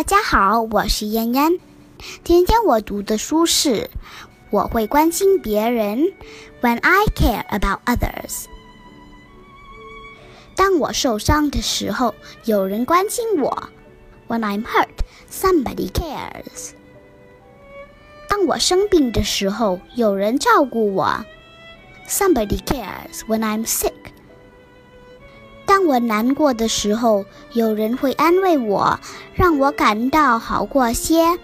大家好，我是嫣嫣。今天我读的书是《我会关心别人》，When I care about others。当我受伤的时候，有人关心我。When I'm hurt, somebody cares。当我生病的时候，有人照顾我。Somebody cares when I'm sick。当我难过的时候，有人会安慰我，让我感到好过些。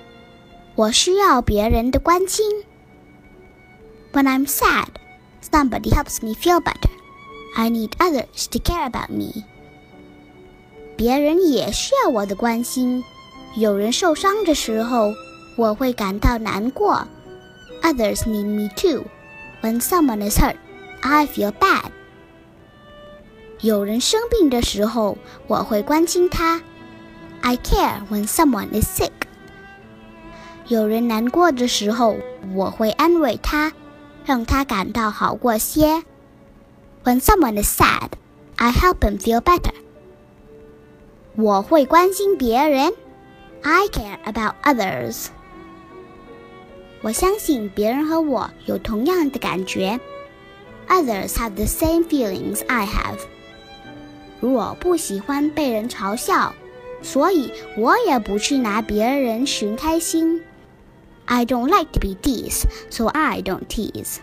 我需要别人的关心。When I'm sad, somebody helps me feel better. I need others to care about me. 别人也需要我的关心。有人受伤的时候，我会感到难过。Others need me too. When someone is hurt, I feel bad. 有人生病的时候，我会关心他。I care when someone is sick. 有人难过的时候，我会安慰他，让他感到好过些。When someone is sad, I help him feel better. 我会关心别人。I care about others. 我相信别人和我有同样的感觉。Others have the same feelings I have. 我不喜欢被人嘲笑，所以我也不去拿别人寻开心。I don't like to be teased, so I don't tease.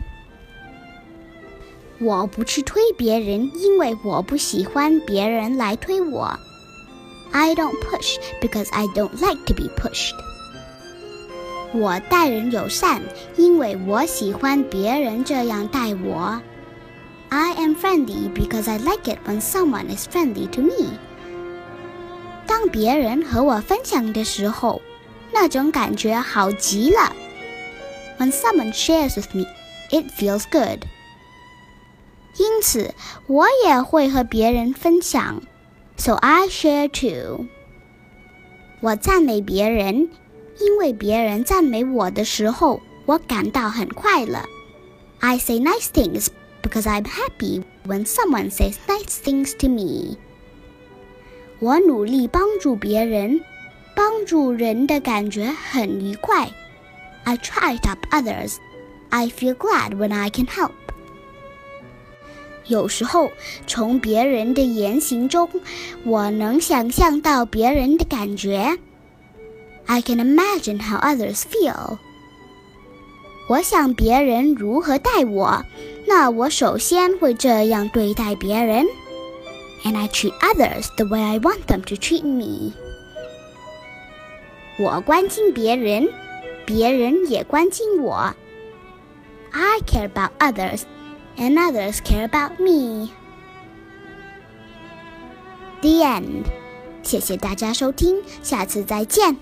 我不去推别人，因为我不喜欢别人来推我。I don't push because I don't like to be pushed. 我待人友善，因为我喜欢别人这样待我。I am friendly because I like it when someone is friendly to me. 当别人和我分享的时候，那种感觉好极了。When someone shares with me, it feels good. 因此，我也会和别人分享。So I share too. 我赞美别人，因为别人赞美我的时候，我感到很快乐。I say nice things because I'm happy when someone says nice things to me. 我努力帮助别人，帮助人的感觉很愉快。I try to help others. I feel glad when I can help. 有时候，从别人的言行中，我能想象到别人的感觉。I can imagine how others feel. 我想别人如何待我， 那我首先会这样对待别人。And I treat others the way I want them to treat me. 我关心别人，别人也关心我。I care about others, and others care about me. The end. 谢谢大家收听，下次再见。